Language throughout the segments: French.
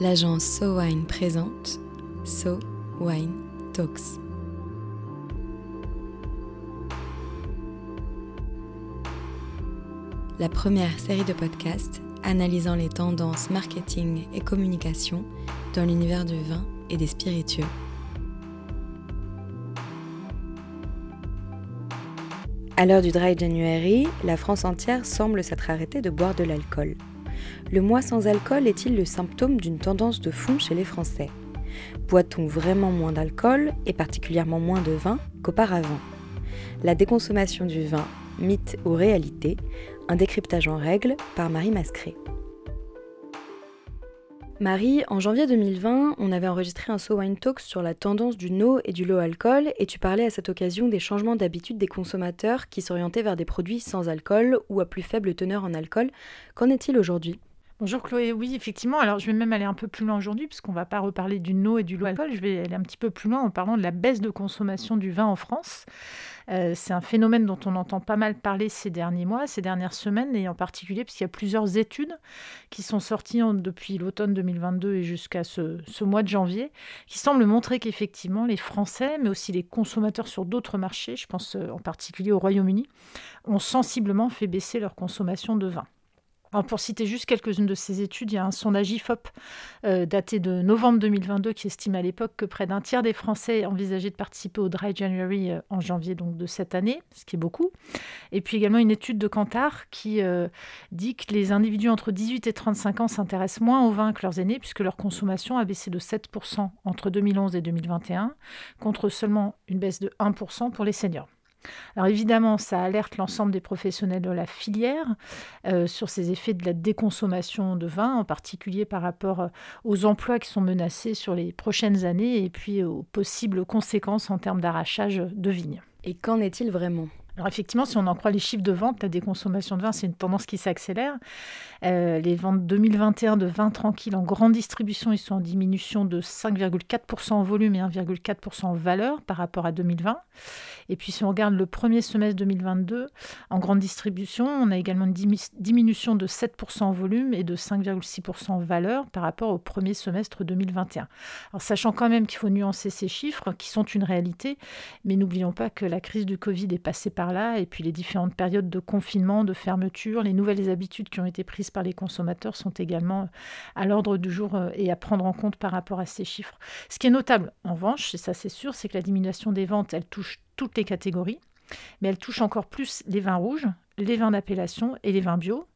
l'agence So Wine présente So Wine Talks. La première série de podcasts analysant les tendances marketing et communication dans l'univers du vin et des spiritueux. À l'heure du dry January, la France entière semble s'être arrêtée de boire de l'alcool. Le mois sans alcool est-il le symptôme d'une tendance de fond chez les Français? Boit-on vraiment moins d'alcool, et particulièrement moins de vin, qu'auparavant? La déconsommation du vin, mythe ou réalité? Un décryptage en règle par Marie Mascret. Marie, en janvier 2020, on avait enregistré un So Wine Talk sur la tendance du no et du low alcool et tu parlais à cette occasion des changements d'habitude des consommateurs qui s'orientaient vers des produits sans alcool ou à plus faible teneur en alcool. Qu'en est-il aujourd'hui? Bonjour Chloé, oui effectivement, alors je vais même aller un peu plus loin aujourd'hui puisqu'on ne va pas reparler du no et du low alcool, je vais aller un petit peu plus loin en parlant de la baisse de consommation du vin en France. Euh, c'est un phénomène dont on entend pas mal parler ces derniers mois, ces dernières semaines, et en particulier puisqu'il y a plusieurs études qui sont sorties depuis l'automne 2022 et jusqu'à ce, ce, mois de janvier, qui semblent montrer qu'effectivement les Français, mais aussi les consommateurs sur d'autres marchés, je pense euh, en particulier au Royaume-Uni, ont sensiblement fait baisser leur consommation de vin pour citer juste quelques-unes de ces études, il y a un sondage IFOP euh, daté de novembre 2022 qui estime à l'époque que près d'un tiers des Français envisageaient de participer au Dry January euh, en janvier donc de cette année, ce qui est beaucoup. Et puis également une étude de Kantar qui euh, dit que les individus entre 18 et 35 ans s'intéressent moins au vin que leurs aînés puisque leur consommation a baissé de 7% entre 2011 et 2021 contre seulement une baisse de 1% pour les seniors. Alors évidemment, ça alerte l'ensemble des professionnels de la filière euh, sur ces effets de la déconsommation de vin, en particulier par rapport euh, aux emplois qui sont menacés sur les prochaines années et puis aux possibles conséquences en termes d'arrachage de vignes. Et qu'en est-il vraiment? Alors effectivement, si on en croit les chiffres de vente, la déconsommation de vin, c'est une tendance qui s'accélère. Euh, les ventes 2021 de vin tranquille en grande distribution, ils sont en diminution de 5,4% en volume et 1,4% en valeur par rapport à 2020. Et puis si on regarde le premier semestre 2022, en grande distribution, on a également une diminution de 7% en volume et de 5,6% en valeur par rapport au premier semestre 2021. Alors sachant quand même qu'il faut nuancer ces chiffres, qui sont une réalité, mais n'oublions pas que la crise du Covid est passée par là, et puis les différentes périodes de confinement, de fermeture, les nouvelles habitudes qui ont été prises par les consommateurs sont également à l'ordre du jour euh, et à prendre en compte par rapport à ces chiffres. Ce qui est notable, en revanche, et ça c'est sûr, c'est que la diminution des ventes, elle touche toutes les catégories, mais elle touche encore plus les vins rouges, les vins d'appellation et les vins bio,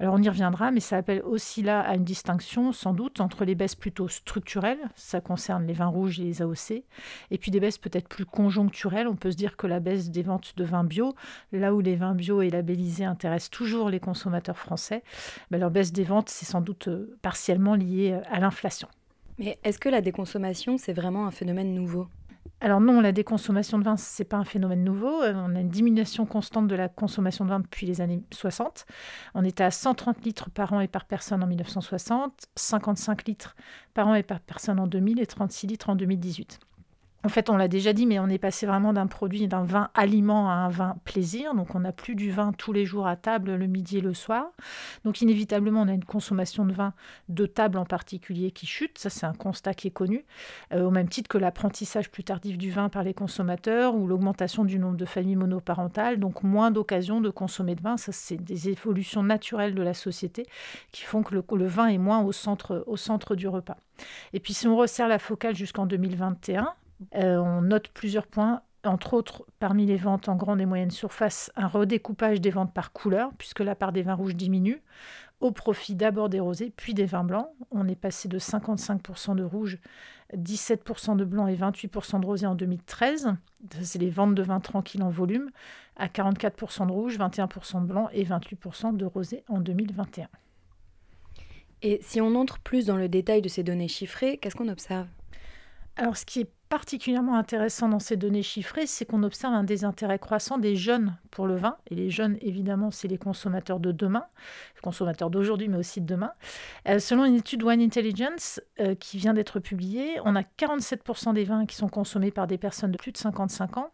alors on y reviendra, mais ça appelle aussi là à une distinction sans doute entre les baisses plutôt structurelles, ça concerne les vins rouges et les AOC, et puis des baisses peut-être plus conjoncturelles. On peut se dire que la baisse des ventes de vins bio, là où les vins bio et labellisés intéressent toujours les consommateurs français, ben, leur baisse des ventes, c'est sans doute euh, partiellement lié euh, à l'inflation. Mais est-ce que la déconsommation, c'est vraiment un phénomène nouveau? Alors non, la déconsommation de vin, ce n'est pas un phénomène nouveau. Euh, on a une diminution constante de la consommation de vin depuis les années 60. On était à 130 litres par an et par personne en 1960, 55 litres par an et par personne en 2000 et 36 litres en 2018. En fait, on l'a déjà dit, mais on est passé vraiment d'un produit, d'un vin aliment à un vin plaisir. Donc, on n'a plus du vin tous les jours à table, le midi et le soir. Donc, inévitablement, on a une consommation de vin de table en particulier qui chute. Ça, c'est un constat qui est connu. Euh, au même titre que l'apprentissage plus tardif du vin par les consommateurs ou l'augmentation du nombre de familles monoparentales. Donc, moins d'occasions de consommer de vin. Ça, c'est des évolutions naturelles de la société qui font que le, vin est moins au centre du repas. Et puis, si on resserre la focale jusqu'en 2021, euh, on note plusieurs points, entre autres parmi les ventes en grande et moyenne surface, un redécoupage des ventes par couleur, puisque la part des vins rouges diminue, au profit d'abord des rosés, puis des vins blancs. On est passé de 55% de rouge, 17% de blanc et 28% de rosé en 2013. C'est les ventes de vins tranquilles en volume, à 44% de rouge, 21% de blanc et 28% de rosé en 2021. Et si on entre plus dans le détail de ces données chiffrées, qu'est-ce qu'on observe? Alors, ce qui est particulièrement intéressant dans ces données chiffrées, c'est qu'on observe un désintérêt croissant des jeunes pour le vin. Et les jeunes, évidemment, c'est les consommateurs de demain, les consommateurs d'aujourd'hui, mais aussi de demain. Euh, selon une étude Wine Intelligence euh, qui vient d'être publiée, on a 47% des vins qui sont consommés par des personnes de plus de 55 ans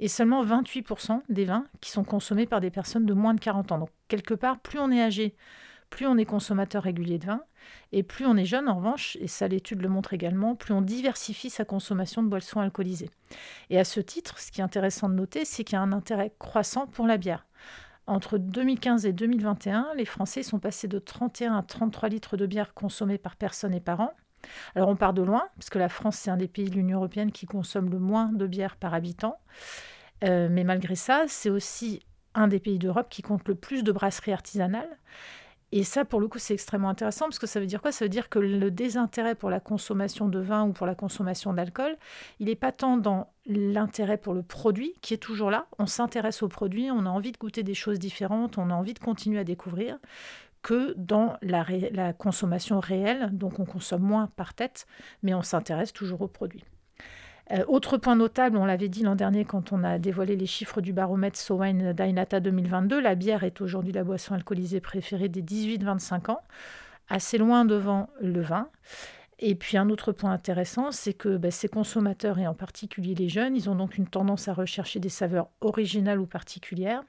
et seulement 28% des vins qui sont consommés par des personnes de moins de 40 ans. Donc, quelque part, plus on est âgé, plus on est consommateur régulier de vin, et plus on est jeune, en revanche, et ça l'étude le montre également, plus on diversifie sa consommation de boissons alcoolisées. Et à ce titre, ce qui est intéressant de noter, c'est qu'il y a un intérêt croissant pour la bière. Entre 2015 et 2021, les Français sont passés de 31 à 33 litres de bière consommés par personne et par an. Alors on part de loin, parce que la France, c'est un des pays de l'Union européenne qui consomme le moins de bière par habitant. Euh, mais malgré ça, c'est aussi un des pays d'Europe qui compte le plus de brasseries artisanales. Et ça, pour le coup, c'est extrêmement intéressant parce que ça veut dire quoi? Ça veut dire que le désintérêt pour la consommation de vin ou pour la consommation d'alcool, il n'est pas tant dans l'intérêt pour le produit qui est toujours là. On s'intéresse au produit, on a envie de goûter des choses différentes, on a envie de continuer à découvrir que dans la, consommation réelle. Donc on consomme moins par tête, mais on s'intéresse toujours au produit. Euh, autre point notable, on l'avait dit l'an dernier quand on a dévoilé les chiffres du baromètre Sowine Dainata 2022, la bière est aujourd'hui la boisson alcoolisée préférée des 18-25 ans, assez loin devant le vin. Et puis un autre point intéressant, c'est que ben, ces consommateurs, et en particulier les jeunes, ils ont donc une tendance à rechercher des saveurs originales ou particulières.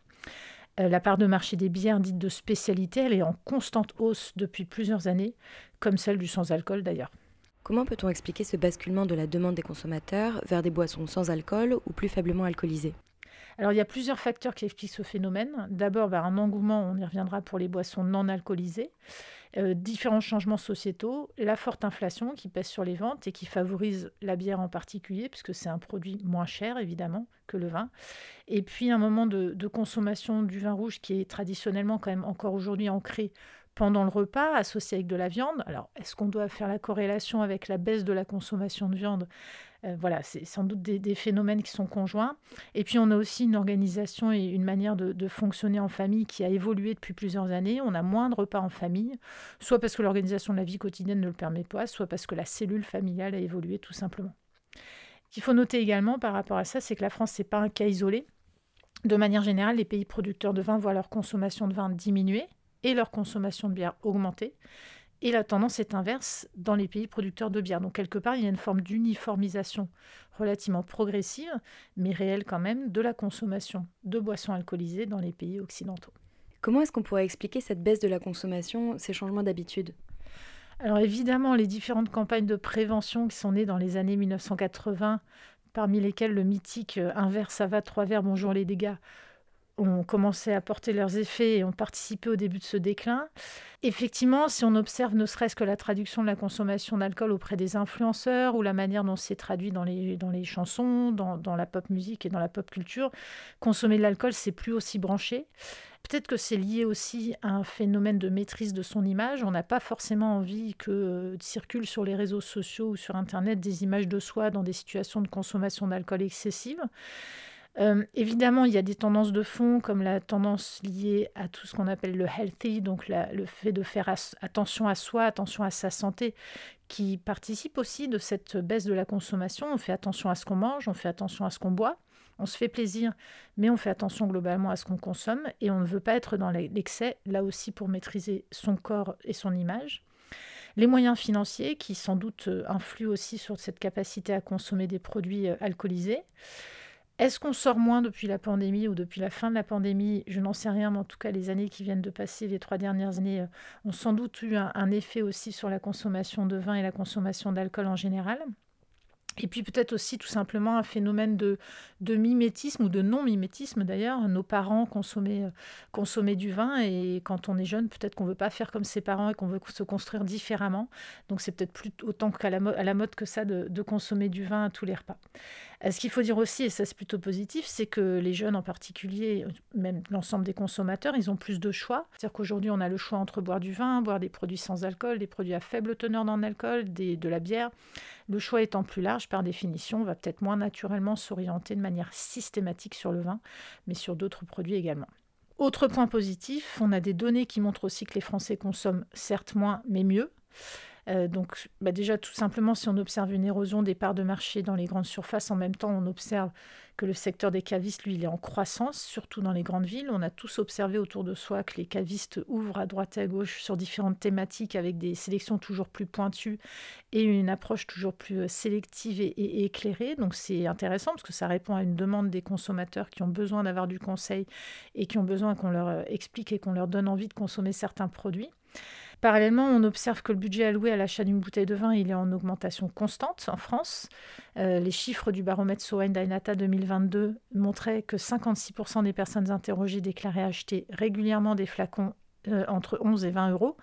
Euh, la part de marché des bières dites de spécialité, elle est en constante hausse depuis plusieurs années, comme celle du sans-alcool d'ailleurs. Comment peut-on expliquer ce basculement de la demande des consommateurs vers des boissons sans alcool ou plus faiblement alcoolisées? Alors il y a plusieurs facteurs qui expliquent ce phénomène. D'abord, bah, un engouement, on y reviendra pour les boissons non alcoolisées, euh, différents changements sociétaux, la forte inflation qui pèse sur les ventes et qui favorise la bière en particulier, puisque c'est un produit moins cher évidemment que le vin. Et puis un moment de, consommation du vin rouge qui est traditionnellement quand même encore aujourd'hui ancré pendant le repas associé avec de la viande. Alors, est-ce qu'on doit faire la corrélation avec la baisse de la consommation de viande? Euh, Voilà, c'est sans doute des, phénomènes qui sont conjoints. Et puis, on a aussi une organisation et une manière de, fonctionner en famille qui a évolué depuis plusieurs années. On a moins de repas en famille, soit parce que l'organisation de la vie quotidienne ne le permet pas, soit parce que la cellule familiale a évolué tout simplement. Ce qu'il faut noter également par rapport à ça, c'est que la France, ce n'est pas un cas isolé. De manière générale, les pays producteurs de vin voient leur consommation de vin diminuer et leur consommation de bière augmenter. Et la tendance est inverse dans les pays producteurs de bière. Donc quelque part, il y a une forme d'uniformisation relativement progressive, mais réelle quand même, de la consommation de boissons alcoolisées dans les pays occidentaux. Comment est-ce qu'on pourrait expliquer cette baisse de la consommation, ces changements d'habitude? Alors évidemment, les différentes campagnes de prévention qui sont nées dans les années 1980, parmi lesquelles le mythique euh, Un verre ça va, trois verres bonjour les dégâts, ont commencé à porter leurs effets et ont participé au début de ce déclin. Effectivement, si on observe ne serait-ce que la traduction de la consommation d'alcool auprès des influenceurs ou la manière dont c'est traduit dans les, dans les chansons, dans, dans, la pop musique et dans la pop culture, consommer de l'alcool, c'est plus aussi branché. Peut-être que c'est lié aussi à un phénomène de maîtrise de son image. On n'a pas forcément envie que euh, circulent sur les réseaux sociaux ou sur Internet des images de soi dans des situations de consommation d'alcool excessive. Euh, évidemment, il y a des tendances de fond, comme la tendance liée à tout ce qu'on appelle le healthy, donc le fait de faire attention à soi, attention à sa santé, qui participe aussi de cette baisse de la consommation. On fait attention à ce qu'on mange, on fait attention à ce qu'on boit, on se fait plaisir, mais on fait attention globalement à ce qu'on consomme, et on ne veut pas être dans l'excès, là aussi pour maîtriser son corps et son image. Les moyens financiers qui sans doute influent aussi sur cette capacité à consommer des produits euh, alcoolisés. Est-ce qu'on sort moins depuis la pandémie ou depuis la fin de la pandémie? Je n'en sais rien, mais en tout cas, les années qui viennent de passer, les trois dernières années, euh, ont sans doute eu un, effet aussi sur la consommation de vin et la consommation d'alcool en général. Et puis peut-être aussi tout simplement un phénomène de, mimétisme ou de non-mimétisme d'ailleurs. Nos parents consommaient, euh, consommaient du vin et quand on est jeune, peut-être qu'on ne veut pas faire comme ses parents et qu'on veut se construire différemment. Donc c'est peut-être plus autant qu'à la, mode que ça de, consommer du vin à tous les repas. Euh, ce qu'il faut dire aussi, et ça c'est plutôt positif, c'est que les jeunes en particulier, même l'ensemble des consommateurs, ils ont plus de choix. C'est-à-dire qu'aujourd'hui on a le choix entre boire du vin, boire des produits sans alcool, des produits à faible teneur en alcool, de la bière. Le choix étant plus large, par définition, on va peut-être moins naturellement s'orienter de manière systématique sur le vin, mais sur d'autres produits également. Autre point positif, on a des données qui montrent aussi que les Français consomment certes moins, mais mieux. Euh, donc bah, déjà tout simplement si on observe une érosion des parts de marché dans les grandes surfaces, en même temps on observe que le secteur des cavistes, lui, il est en croissance, surtout dans les grandes villes. On a tous observé autour de soi que les cavistes ouvrent à droite et à gauche sur différentes thématiques avec des sélections toujours plus pointues et une approche toujours plus euh, sélective et, éclairée. Donc c'est intéressant parce que ça répond à une demande des consommateurs qui ont besoin d'avoir du conseil et qui ont besoin qu'on leur euh, explique et qu'on leur donne envie de consommer certains produits. Parallèlement, on observe que le budget alloué à l'achat d'une bouteille de vin est en augmentation constante en France. Euh, les chiffres du baromètre Sowen Dainata 2022 montraient que 56% des personnes interrogées déclaraient acheter régulièrement des flacons euh, entre 11 et 20 euros,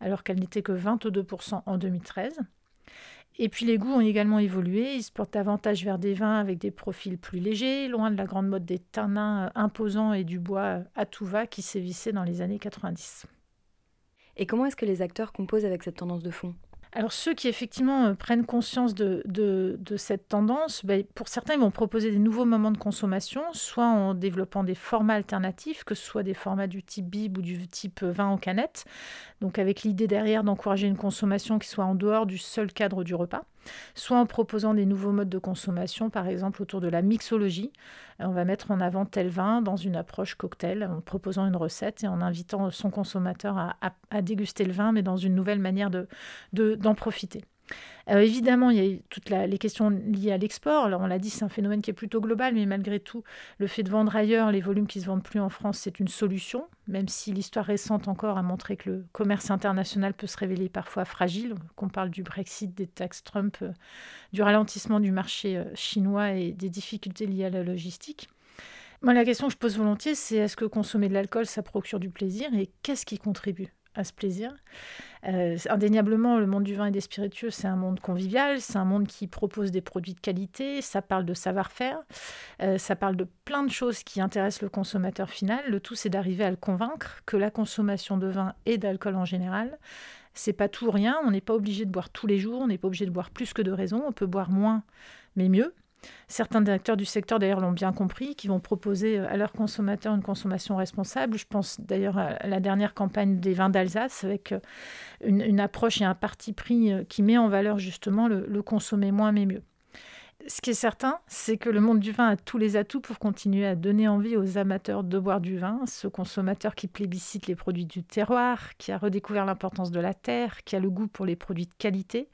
alors qu'elles n'étaient que 22% en 2013. Et puis les goûts ont également évolué, ils se portent davantage vers des vins avec des profils plus légers, loin de la grande mode des tanins euh, imposants et du bois à tout va qui sévissait dans les années 90. Et comment est-ce que les acteurs composent avec cette tendance de fond? Alors ceux qui effectivement euh, prennent conscience de, de, cette tendance, ben, pour certains, ils vont proposer des nouveaux moments de consommation, soit en développant des formats alternatifs, que ce soit des formats du type bib ou du type vin en canette, donc avec l'idée derrière d'encourager une consommation qui soit en dehors du seul cadre du repas soit en proposant des nouveaux modes de consommation, par exemple autour de la mixologie. On va mettre en avant tel vin dans une approche cocktail, en proposant une recette et en invitant son consommateur à, déguster le vin, mais dans une nouvelle manière d'en de, profiter. Euh, évidemment, il y a toutes les questions liées à l'export. Alors, on l'a dit, c'est un phénomène qui est plutôt global, mais malgré tout, le fait de vendre ailleurs les volumes qui ne se vendent plus en France, c'est une solution, même si l'histoire récente encore a montré que le commerce international peut se révéler parfois fragile, qu'on parle du Brexit, des taxes Trump, euh, du ralentissement du marché euh, chinois et des difficultés liées à la logistique. Moi, la question que je pose volontiers, c'est est-ce que consommer de l'alcool, ça procure du plaisir et qu'est-ce qui contribue? À ce plaisir. Euh, indéniablement, le monde du vin et des spiritueux, c'est un monde convivial, c'est un monde qui propose des produits de qualité, ça parle de savoir-faire, euh, ça parle de plein de choses qui intéressent le consommateur final. Le tout, c'est d'arriver à le convaincre que la consommation de vin et d'alcool en général, c'est pas tout ou rien. On n'est pas obligé de boire tous les jours, on n'est pas obligé de boire plus que de raison, on peut boire moins, mais mieux. Certains acteurs du secteur, d'ailleurs, l'ont bien compris, qui vont proposer euh, à leurs consommateurs une consommation responsable. Je pense d'ailleurs à la dernière campagne des vins d'Alsace, avec euh, une, approche et un parti pris euh, qui met en valeur justement le consommer moins mais mieux ce qui est certain, c'est que le monde du vin a tous les atouts pour continuer à donner envie aux amateurs de boire du vin, ce consommateur qui plébiscite les produits du terroir, qui a redécouvert l'importance de la terre, qui a le goût pour les produits de qualité,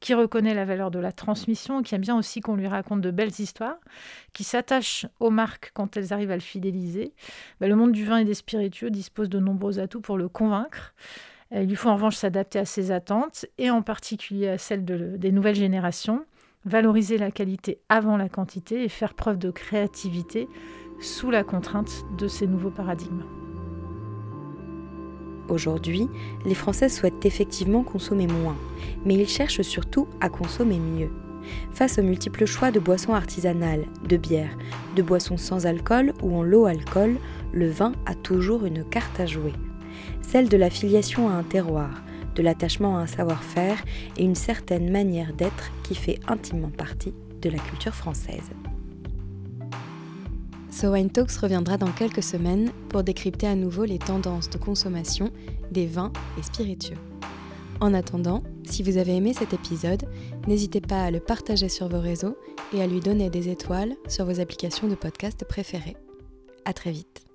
qui reconnaît la valeur de la transmission, qui aime bien aussi qu'on lui raconte de belles histoires, qui s'attache aux marques quand elles arrivent à le fidéliser. Ben, le monde du vin et des spiritueux dispose de nombreux atouts pour le convaincre. Il lui faut en revanche s'adapter à ses attentes et en particulier à celles des nouvelles générations valoriser la qualité avant la quantité et faire preuve de créativité sous la contrainte de ces nouveaux paradigmes. Aujourd'hui, les Français souhaitent effectivement consommer moins, mais ils cherchent surtout à consommer mieux. Face aux multiples choix de boissons artisanales, de bières, de boissons sans alcool ou en low alcool, le vin a toujours une carte à jouer. Celle de la filiation à un terroir, de l'attachement à un savoir-faire et une certaine manière d'être qui fait intimement partie de la culture française. So Wine Talks reviendra dans quelques semaines pour décrypter à nouveau les tendances de consommation des vins et spiritueux. En attendant, si vous avez aimé cet épisode, n'hésitez pas à le partager sur vos réseaux et à lui donner des étoiles sur vos applications de podcast préférées. À très vite.